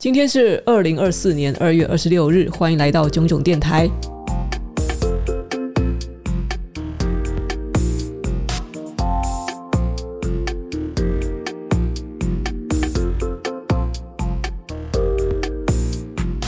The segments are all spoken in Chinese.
今天是二零二四年二月二十六日，欢迎来到囧囧电台。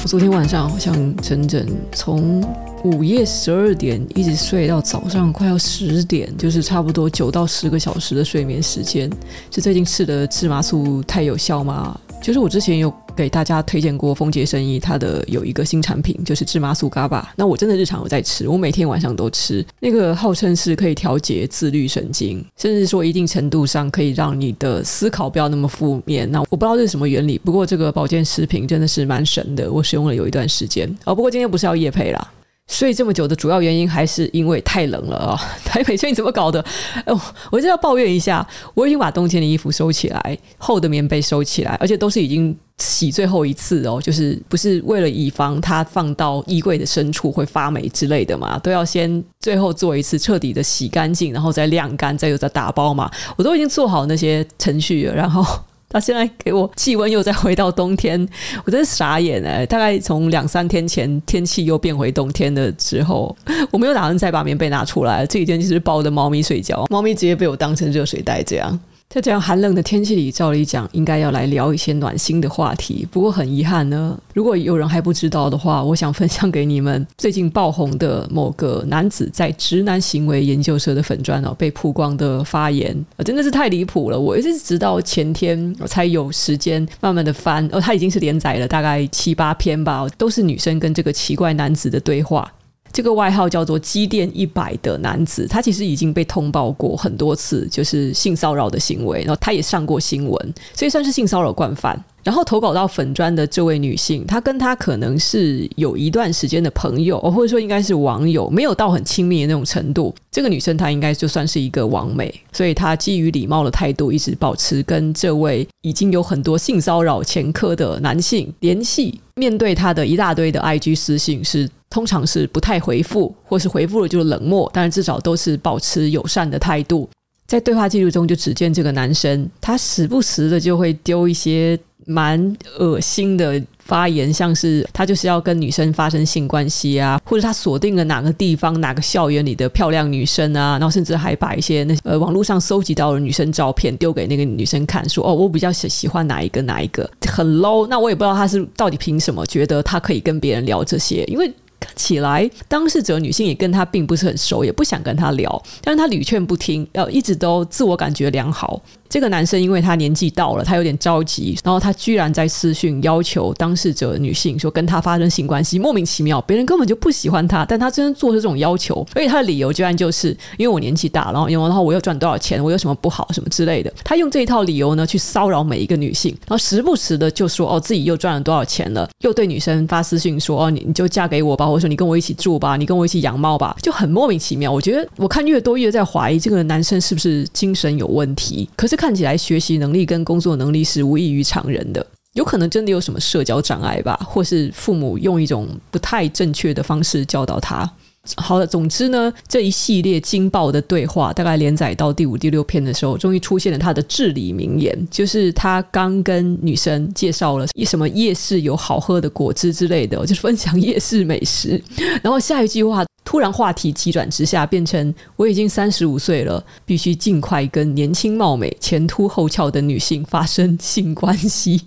我昨天晚上好像整整从午夜十二点一直睡到早上快要十点，就是差不多九到十个小时的睡眠时间。是最近吃的芝麻素太有效吗？就是我之前有给大家推荐过丰杰生医，它的有一个新产品，就是芝麻素嘎巴。那我真的日常有在吃，我每天晚上都吃。那个号称是可以调节自律神经，甚至说一定程度上可以让你的思考不要那么负面。那我不知道这是什么原理，不过这个保健食品真的是蛮神的，我使用了有一段时间。哦，不过今天不是要夜配啦。睡这么久的主要原因还是因为太冷了啊！台北最近怎么搞的？哦，我就要抱怨一下，我已经把冬天的衣服收起来，厚的棉被收起来，而且都是已经洗最后一次哦，就是不是为了以防它放到衣柜的深处会发霉之类的嘛，都要先最后做一次彻底的洗干净，然后再晾干，再又再打包嘛，我都已经做好那些程序了，然后。他现在给我气温又再回到冬天，我真傻眼哎！大概从两三天前天气又变回冬天的时候，我没有打算再把棉被拿出来，这几天就是抱着猫咪睡觉，猫咪直接被我当成热水袋这样。在这样寒冷的天气里，照理讲应该要来聊一些暖心的话题。不过很遗憾呢，如果有人还不知道的话，我想分享给你们最近爆红的某个男子在直男行为研究社的粉专哦被曝光的发言，真的是太离谱了。我一直直到前天我才有时间慢慢的翻，哦，他已经是连载了大概七八篇吧，都是女生跟这个奇怪男子的对话。这个外号叫做“机电一百”的男子，他其实已经被通报过很多次，就是性骚扰的行为，然后他也上过新闻，所以算是性骚扰惯犯。然后投稿到粉砖的这位女性，她跟他可能是有一段时间的朋友，或者说应该是网友，没有到很亲密的那种程度。这个女生她应该就算是一个网美，所以她基于礼貌的态度，一直保持跟这位已经有很多性骚扰前科的男性联系。面对他的一大堆的 IG 私信，是通常是不太回复，或是回复了就是冷漠，但是至少都是保持友善的态度。在对话记录中，就只见这个男生，他时不时的就会丢一些。蛮恶心的发言，像是他就是要跟女生发生性关系啊，或者他锁定了哪个地方、哪个校园里的漂亮女生啊，然后甚至还把一些那呃网络上搜集到的女生照片丢给那个女生看，说哦，我比较喜喜欢哪一个哪一个，很 low。那我也不知道他是到底凭什么觉得他可以跟别人聊这些，因为起来当事者女性也跟他并不是很熟，也不想跟他聊，但是他屡劝不听，要一直都自我感觉良好。这个男生因为他年纪到了，他有点着急，然后他居然在私讯要求当事者女性说跟他发生性关系，莫名其妙，别人根本就不喜欢他，但他真的做出这种要求，而且他的理由居然就是因为我年纪大，然后然后我又赚多少钱，我有什么不好什么之类的，他用这一套理由呢去骚扰每一个女性，然后时不时的就说哦自己又赚了多少钱了，又对女生发私讯说哦你你就嫁给我吧，或者说你跟我一起住吧，你跟我一起养猫吧，就很莫名其妙。我觉得我看越多越在怀疑这个男生是不是精神有问题，可是。看起来学习能力跟工作能力是无异于常人的，有可能真的有什么社交障碍吧，或是父母用一种不太正确的方式教导他。好了，总之呢，这一系列惊爆的对话，大概连载到第五、第六篇的时候，终于出现了他的至理名言，就是他刚跟女生介绍了一什么夜市有好喝的果汁之类的，就是分享夜市美食，然后下一句话。突然话题急转直下，变成我已经三十五岁了，必须尽快跟年轻貌美、前凸后翘的女性发生性关系。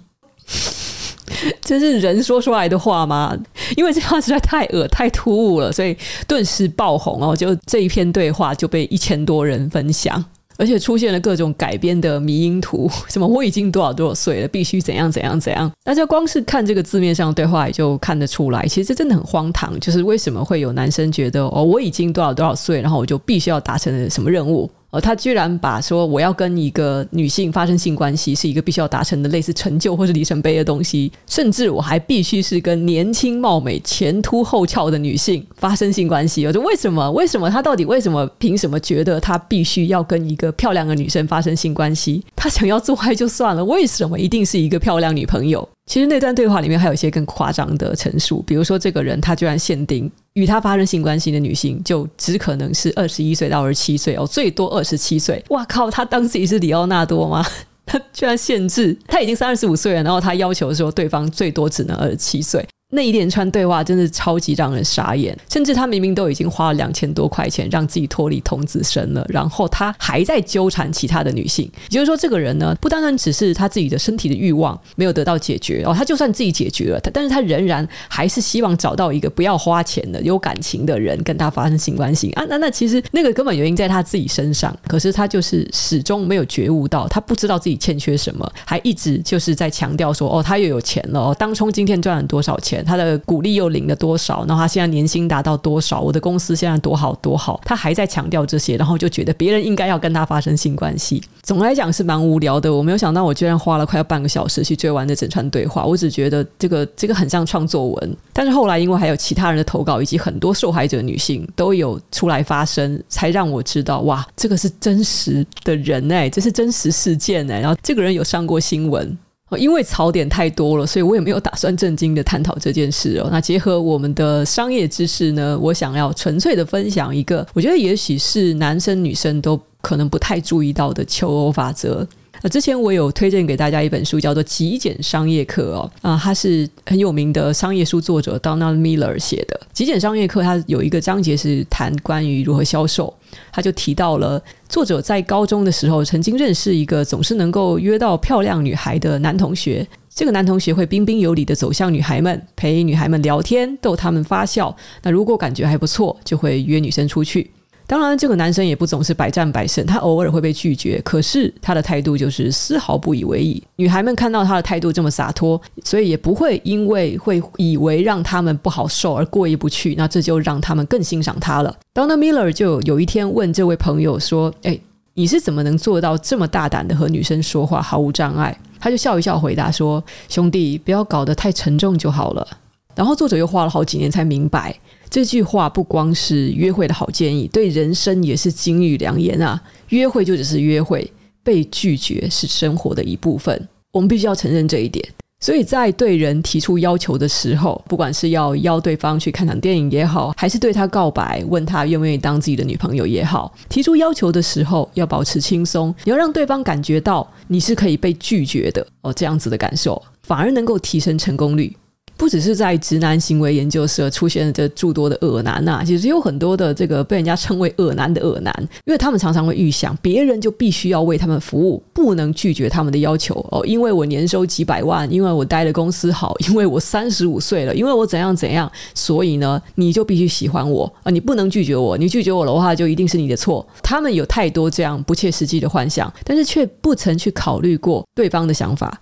这是人说出来的话吗？因为这话实在太恶、太突兀了，所以顿时爆红哦！就这一篇对话就被一千多人分享。而且出现了各种改编的迷因图，什么我已经多少多少岁了，必须怎样怎样怎样。大家光是看这个字面上对话，也就看得出来，其实这真的很荒唐。就是为什么会有男生觉得哦，我已经多少多少岁，然后我就必须要达成什么任务？哦，他居然把说我要跟一个女性发生性关系是一个必须要达成的类似成就或是里程碑的东西，甚至我还必须是跟年轻貌美、前凸后翘的女性发生性关系。我说为什么？为什么他到底为什么凭什么觉得他必须要跟一个漂亮的女生发生性关系？他想要做爱就算了，为什么一定是一个漂亮女朋友？其实那段对话里面还有一些更夸张的陈述，比如说这个人他居然限定与他发生性关系的女性就只可能是二十一岁到二十七岁哦，最多二十七岁。哇靠，他当自己是里奥纳多吗？他居然限制他已经三十五岁了，然后他要求说对方最多只能二十七岁。那一连串对话真的超级让人傻眼，甚至他明明都已经花了两千多块钱让自己脱离童子身了，然后他还在纠缠其他的女性。也就是说，这个人呢，不单单只是他自己的身体的欲望没有得到解决哦，他就算自己解决了，他但是他仍然还是希望找到一个不要花钱的、有感情的人跟他发生性关系啊。那那其实那个根本原因在他自己身上，可是他就是始终没有觉悟到，他不知道自己欠缺什么，还一直就是在强调说哦，他又有钱了哦，当冲今天赚了多少钱。他的股利又领了多少？然后他现在年薪达到多少？我的公司现在多好多好？他还在强调这些，然后就觉得别人应该要跟他发生性关系。总来讲是蛮无聊的。我没有想到，我居然花了快要半个小时去追完这整串对话。我只觉得这个这个很像创作文。但是后来因为还有其他人的投稿，以及很多受害者女性都有出来发声，才让我知道哇，这个是真实的人哎，这是真实事件哎。然后这个人有上过新闻。因为槽点太多了，所以我也没有打算正经的探讨这件事哦。那结合我们的商业知识呢，我想要纯粹的分享一个，我觉得也许是男生女生都可能不太注意到的求偶法则。之前我有推荐给大家一本书，叫做《极简商业课》哦，啊，它是很有名的商业书作者 Donald Miller 写的《极简商业课》。它有一个章节是谈关于如何销售，他就提到了作者在高中的时候曾经认识一个总是能够约到漂亮女孩的男同学。这个男同学会彬彬有礼地走向女孩们，陪女孩们聊天，逗她们发笑。那如果感觉还不错，就会约女生出去。当然，这个男生也不总是百战百胜，他偶尔会被拒绝，可是他的态度就是丝毫不以为意。女孩们看到他的态度这么洒脱，所以也不会因为会以为让他们不好受而过意不去，那这就让他们更欣赏他了。Donna Miller 就有一天问这位朋友说：“诶，你是怎么能做到这么大胆的和女生说话毫无障碍？”他就笑一笑回答说：“兄弟，不要搞得太沉重就好了。”然后作者又花了好几年才明白。这句话不光是约会的好建议，对人生也是金玉良言啊！约会就只是约会，被拒绝是生活的一部分，我们必须要承认这一点。所以在对人提出要求的时候，不管是要邀对方去看场电影也好，还是对他告白，问他愿不愿意当自己的女朋友也好，提出要求的时候要保持轻松，你要让对方感觉到你是可以被拒绝的哦，这样子的感受反而能够提升成功率。不只是在直男行为研究社出现了这诸多的恶男呐、其实有很多的这个被人家称为恶男的恶男，因为他们常常会预想别人就必须要为他们服务，不能拒绝他们的要求哦，因为我年收几百万，因为我待的公司好，因为我三十五岁了，因为我怎样怎样，所以呢，你就必须喜欢我啊，你不能拒绝我，你拒绝我的话就一定是你的错。他们有太多这样不切实际的幻想，但是却不曾去考虑过对方的想法。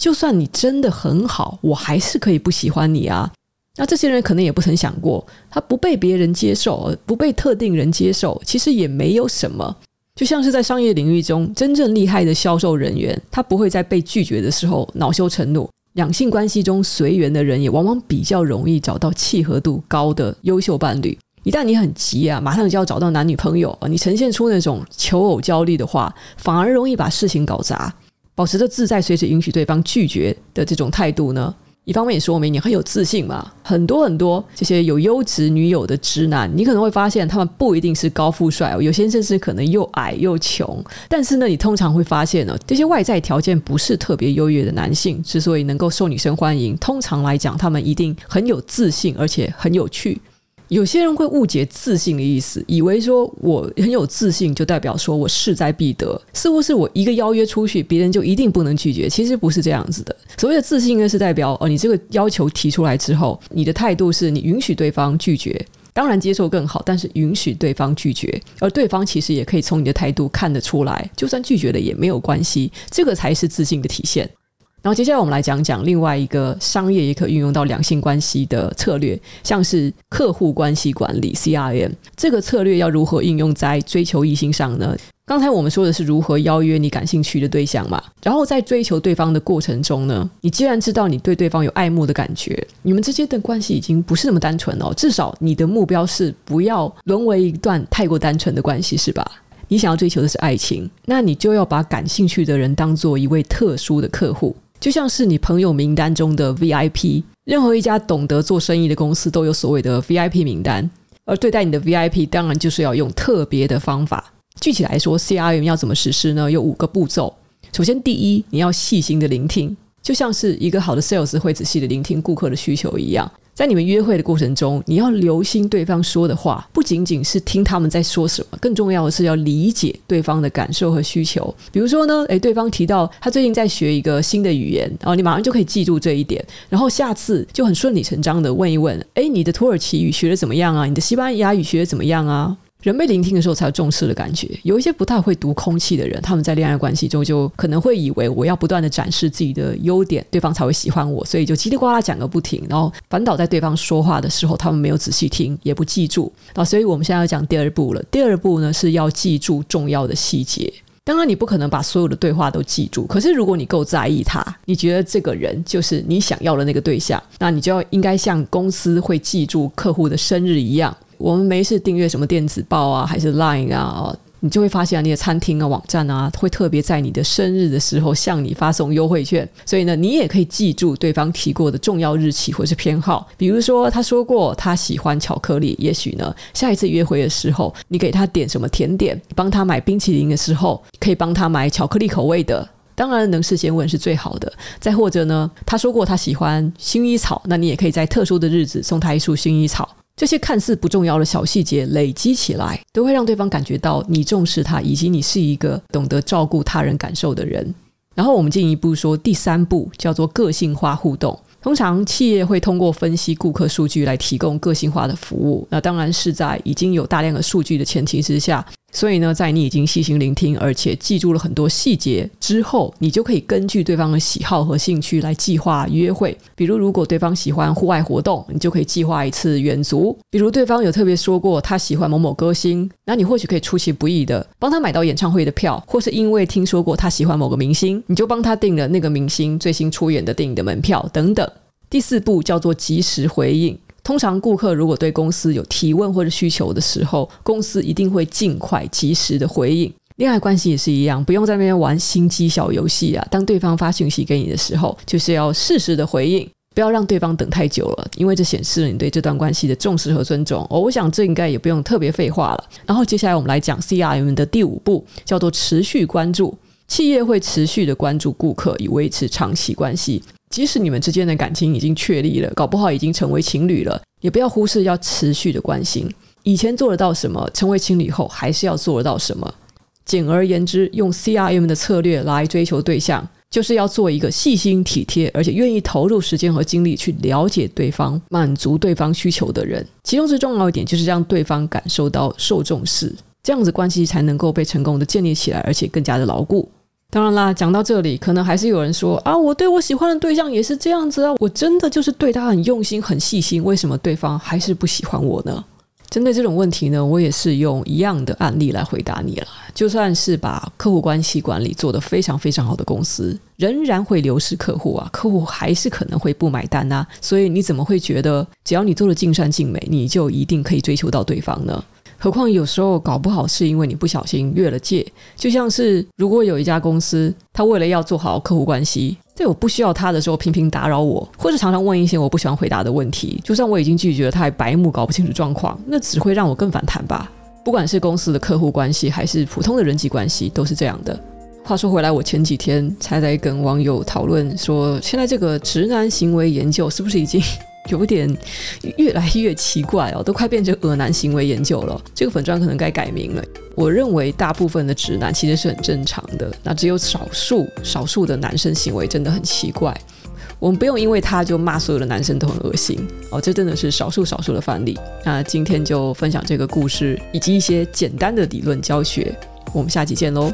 就算你真的很好，我还是可以不喜欢你啊。那这些人可能也不曾想过，他不被别人接受，不被特定人接受，其实也没有什么。就像是在商业领域中，真正厉害的销售人员，他不会在被拒绝的时候恼羞成怒。两性关系中随缘的人，也往往比较容易找到契合度高的优秀伴侣。一旦你很急啊，马上就要找到男女朋友，你呈现出那种求偶焦虑的话，反而容易把事情搞砸。保持着自在，随时允许对方拒绝的这种态度呢，一方面也说明你很有自信嘛。很多很多这些有优质女友的直男，你可能会发现他们不一定是高富帅哦，有些甚至可能又矮又穷。但是呢，你通常会发现呢，这些外在条件不是特别优越的男性，之所以能够受女生欢迎，通常来讲，他们一定很有自信，而且很有趣。有些人会误解自信的意思，以为说我很有自信就代表说我势在必得，似乎是我一个邀约出去，别人就一定不能拒绝。其实不是这样子的。所谓的自信呢，是代表哦，你这个要求提出来之后，你的态度是你允许对方拒绝，当然接受更好，但是允许对方拒绝，而对方其实也可以从你的态度看得出来，就算拒绝了也没有关系，这个才是自信的体现。然后接下来我们来讲讲另外一个商业也可运用到两性关系的策略，像是客户关系管理 （CRM）。这个策略要如何应用在追求异性上呢？刚才我们说的是如何邀约你感兴趣的对象嘛，然后在追求对方的过程中呢，你既然知道你对对方有爱慕的感觉，你们之间的关系已经不是那么单纯哦。至少你的目标是不要沦为一段太过单纯的关系，是吧？你想要追求的是爱情，那你就要把感兴趣的人当做一位特殊的客户，就像是你朋友名单中的 VIP。任何一家懂得做生意的公司都有所谓的 VIP 名单，而对待你的 VIP，当然就是要用特别的方法。具体来说，CRM 要怎么实施呢？有五个步骤。首先，第一，你要细心的聆听，就像是一个好的 sales 会仔细的聆听顾客的需求一样。在你们约会的过程中，你要留心对方说的话，不仅仅是听他们在说什么，更重要的是要理解对方的感受和需求。比如说呢，诶，对方提到他最近在学一个新的语言，然后你马上就可以记住这一点，然后下次就很顺理成章的问一问，诶，你的土耳其语学的怎么样啊？你的西班牙语学的怎么样啊？人被聆听的时候才有重视的感觉。有一些不太会读空气的人，他们在恋爱关系中就可能会以为我要不断的展示自己的优点，对方才会喜欢我，所以就叽里呱啦讲个不停，然后反倒在对方说话的时候，他们没有仔细听，也不记住。啊，所以我们现在要讲第二步了。第二步呢，是要记住重要的细节。当然，你不可能把所有的对话都记住，可是如果你够在意他，你觉得这个人就是你想要的那个对象，那你就要应该像公司会记住客户的生日一样。我们没事订阅什么电子报啊，还是 Line 啊，你就会发现那些餐厅啊、网站啊，会特别在你的生日的时候向你发送优惠券。所以呢，你也可以记住对方提过的重要日期或是偏好。比如说，他说过他喜欢巧克力，也许呢，下一次约会的时候，你给他点什么甜点，帮他买冰淇淋的时候，可以帮他买巧克力口味的。当然，能事先问是最好的。再或者呢，他说过他喜欢薰衣草，那你也可以在特殊的日子送他一束薰衣草。这些看似不重要的小细节累积起来，都会让对方感觉到你重视他，以及你是一个懂得照顾他人感受的人。然后我们进一步说，第三步叫做个性化互动。通常企业会通过分析顾客数据来提供个性化的服务，那当然是在已经有大量的数据的前提之下。所以呢，在你已经细心聆听，而且记住了很多细节之后，你就可以根据对方的喜好和兴趣来计划约会。比如，如果对方喜欢户外活动，你就可以计划一次远足；比如，对方有特别说过他喜欢某某歌星，那你或许可以出其不意的帮他买到演唱会的票，或是因为听说过他喜欢某个明星，你就帮他订了那个明星最新出演的电影的门票等等。第四步叫做及时回应。通常顾客如果对公司有提问或者需求的时候，公司一定会尽快及时的回应。恋爱关系也是一样，不用在那边玩心机小游戏啊。当对方发讯息给你的时候，就是要适时的回应，不要让对方等太久了，因为这显示了你对这段关系的重视和尊重。哦，我想这应该也不用特别废话了。然后接下来我们来讲 CRM 的第五步，叫做持续关注。企业会持续的关注顾客，以维持长期关系。即使你们之间的感情已经确立了，搞不好已经成为情侣了，也不要忽视要持续的关心。以前做得到什么，成为情侣后还是要做得到什么。简而言之，用 CRM 的策略来追求对象，就是要做一个细心体贴，而且愿意投入时间和精力去了解对方、满足对方需求的人。其中最重要一点就是让对方感受到受重视，这样子关系才能够被成功的建立起来，而且更加的牢固。当然啦，讲到这里，可能还是有人说啊，我对我喜欢的对象也是这样子啊，我真的就是对他很用心、很细心，为什么对方还是不喜欢我呢？针对这种问题呢，我也是用一样的案例来回答你了。就算是把客户关系管理做得非常非常好的公司，仍然会流失客户啊，客户还是可能会不买单啊。所以你怎么会觉得只要你做的尽善尽美，你就一定可以追求到对方呢？何况有时候搞不好是因为你不小心越了界，就像是如果有一家公司，他为了要做好客户关系，在我不需要他的时候频频打扰我，或者常常问一些我不喜欢回答的问题，就算我已经拒绝了，他还白目搞不清楚状况，那只会让我更反弹吧。不管是公司的客户关系，还是普通的人际关系，都是这样的。话说回来，我前几天才在跟网友讨论说，现在这个直男行为研究是不是已经？有点越来越奇怪哦，都快变成恶男行为研究了。这个粉砖可能该改名了。我认为大部分的直男其实是很正常的，那只有少数少数的男生行为真的很奇怪。我们不用因为他就骂所有的男生都很恶心哦，这真的是少数少数的范例。那今天就分享这个故事以及一些简单的理论教学，我们下期见喽。